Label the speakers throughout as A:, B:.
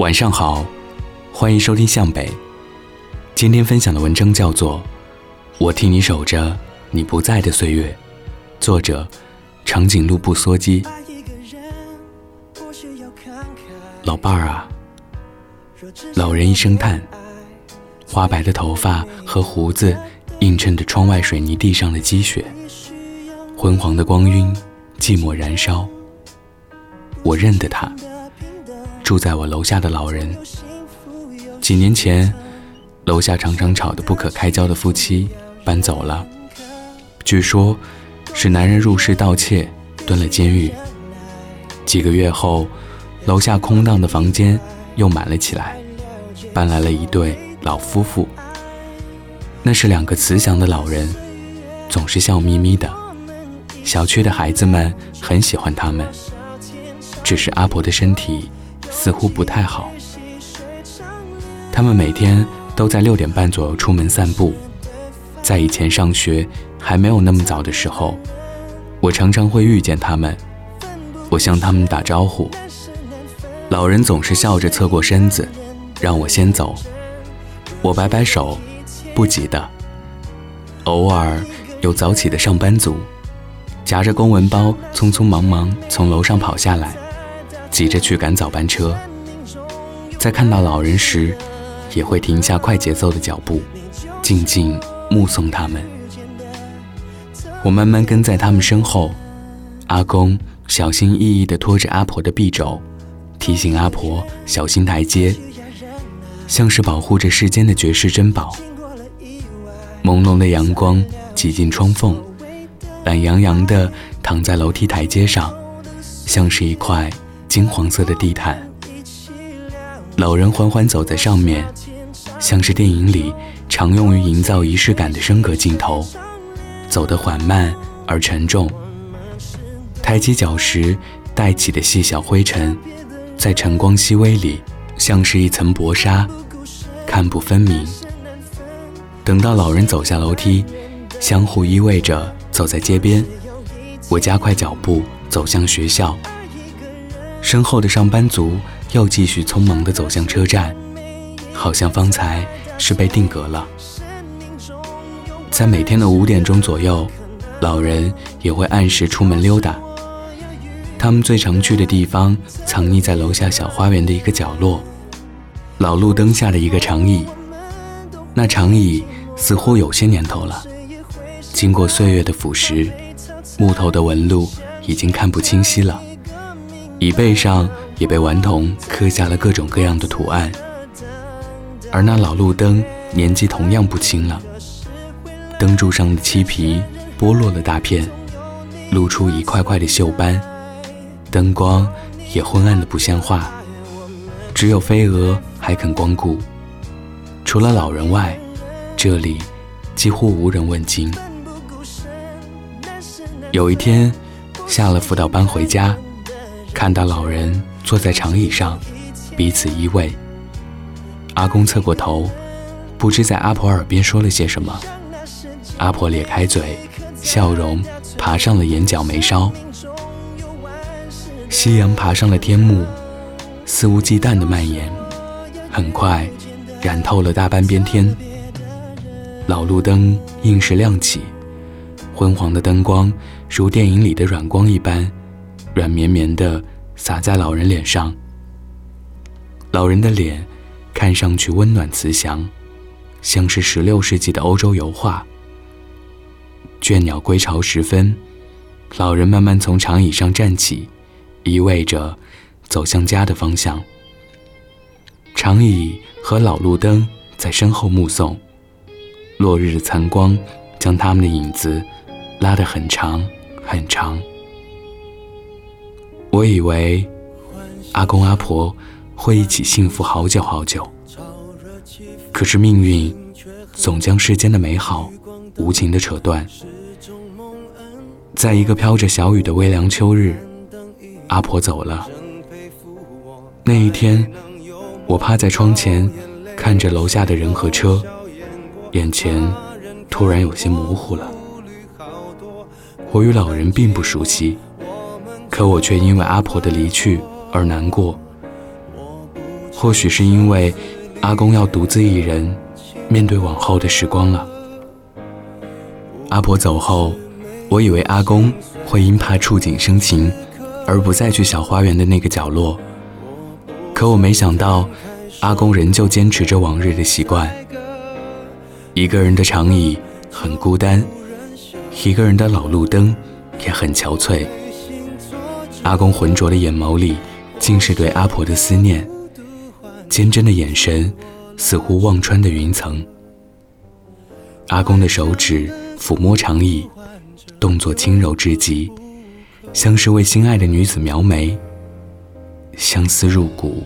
A: 晚上好，欢迎收听向北。今天分享的文章叫做《我替你守着你不在的岁月》，作者长颈鹿不缩鸡。老伴儿啊，老人一声叹，花白的头发和胡子映衬着窗外水泥地上的积雪，昏黄的光晕，寂寞燃烧。我认得他。住在我楼下的老人，几年前，楼下常常吵得不可开交的夫妻搬走了，据说，是男人入室盗窃，蹲了监狱。几个月后，楼下空荡的房间又满了起来，搬来了一对老夫妇。那是两个慈祥的老人，总是笑眯眯的，小区的孩子们很喜欢他们。只是阿婆的身体。似乎不太好。他们每天都在六点半左右出门散步。在以前上学还没有那么早的时候，我常常会遇见他们。我向他们打招呼，老人总是笑着侧过身子，让我先走。我摆摆手，不急的。偶尔有早起的上班族，夹着公文包，匆匆忙忙从楼上跑下来。急着去赶早班车，在看到老人时，也会停下快节奏的脚步，静静目送他们。我慢慢跟在他们身后，阿公小心翼翼地拖着阿婆的臂肘，提醒阿婆小心台阶，像是保护着世间的绝世珍宝。朦胧的阳光挤进窗缝，懒洋洋地躺在楼梯台阶上，像是一块。金黄色的地毯，老人缓缓走在上面，像是电影里常用于营造仪式感的升格镜头，走得缓慢而沉重。抬起脚时带起的细小灰尘，在晨光熹微里，像是一层薄纱，看不分明。等到老人走下楼梯，相互依偎着走在街边，我加快脚步走向学校。身后的上班族又继续匆忙地走向车站，好像方才是被定格了。在每天的五点钟左右，老人也会按时出门溜达。他们最常去的地方藏匿在楼下小花园的一个角落，老路灯下的一个长椅。那长椅似乎有些年头了，经过岁月的腐蚀，木头的纹路已经看不清晰了。椅背上也被顽童刻下了各种各样的图案，而那老路灯年纪同样不轻了，灯柱上的漆皮剥落了大片，露出一块块的锈斑，灯光也昏暗的不像话，只有飞蛾还肯光顾，除了老人外，这里几乎无人问津。有一天，下了辅导班回家。看到老人坐在长椅上，彼此依偎。阿公侧过头，不知在阿婆耳边说了些什么。阿婆咧开嘴，笑容爬上了眼角眉梢。夕阳爬上了天幕，肆无忌惮地蔓延，很快染透了大半边天。老路灯应时亮起，昏黄的灯光如电影里的软光一般。软绵绵的洒在老人脸上，老人的脸看上去温暖慈祥，像是十六世纪的欧洲油画。倦鸟归巢时分，老人慢慢从长椅上站起，依偎着走向家的方向。长椅和老路灯在身后目送，落日的残光将他们的影子拉得很长很长。我以为阿公阿婆会一起幸福好久好久，可是命运总将世间的美好无情的扯断。在一个飘着小雨的微凉秋日，阿婆走了。那一天，我趴在窗前，看着楼下的人和车，眼前突然有些模糊了。我与老人并不熟悉。可我却因为阿婆的离去而难过。或许是因为阿公要独自一人面对往后的时光了。阿婆走后，我以为阿公会因怕触景生情，而不再去小花园的那个角落。可我没想到，阿公仍旧坚持着往日的习惯。一个人的长椅很孤单，一个人的老路灯也很憔悴。阿公浑浊的眼眸里，尽是对阿婆的思念，坚贞的眼神似乎望穿的云层。阿公的手指抚摸长椅，动作轻柔至极，像是为心爱的女子描眉。相思入骨，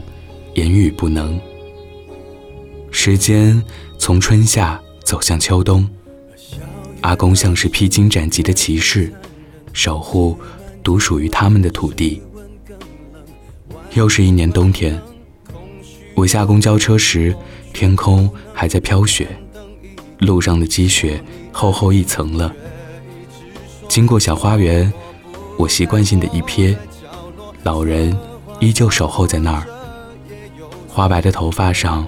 A: 言语不能。时间从春夏走向秋冬，阿公像是披荆斩棘的骑士，守护独属于他们的土地。又是一年冬天，我下公交车时，天空还在飘雪，路上的积雪厚厚一层了。经过小花园，我习惯性的一瞥，老人。依旧守候在那儿，花白的头发上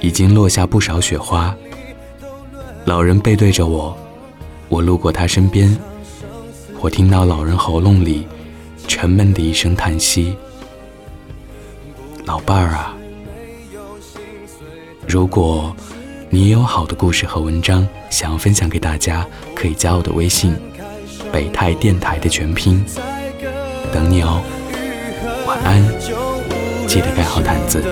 A: 已经落下不少雪花。老人背对着我，我路过他身边，我听到老人喉咙里沉闷的一声叹息：“老伴儿啊，如果你有好的故事和文章想要分享给大家，可以加我的微信‘北泰电台’的全拼，等你哦。”晚安，记得盖好毯子。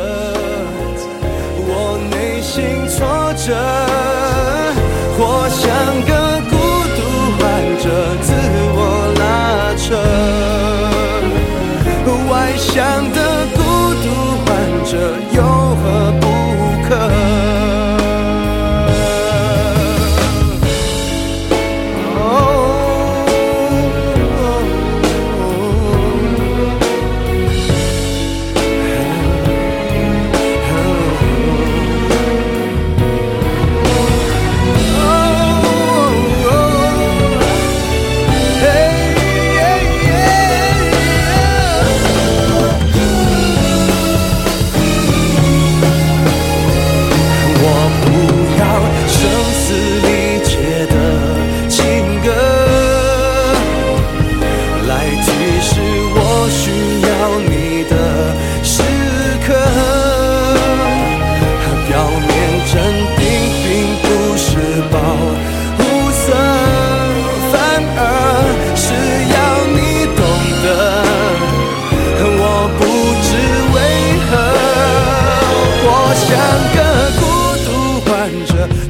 A: 我内心挫折，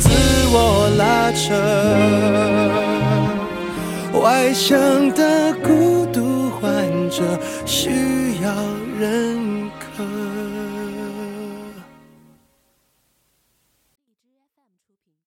A: 自我拉扯外向的孤独患者需要人。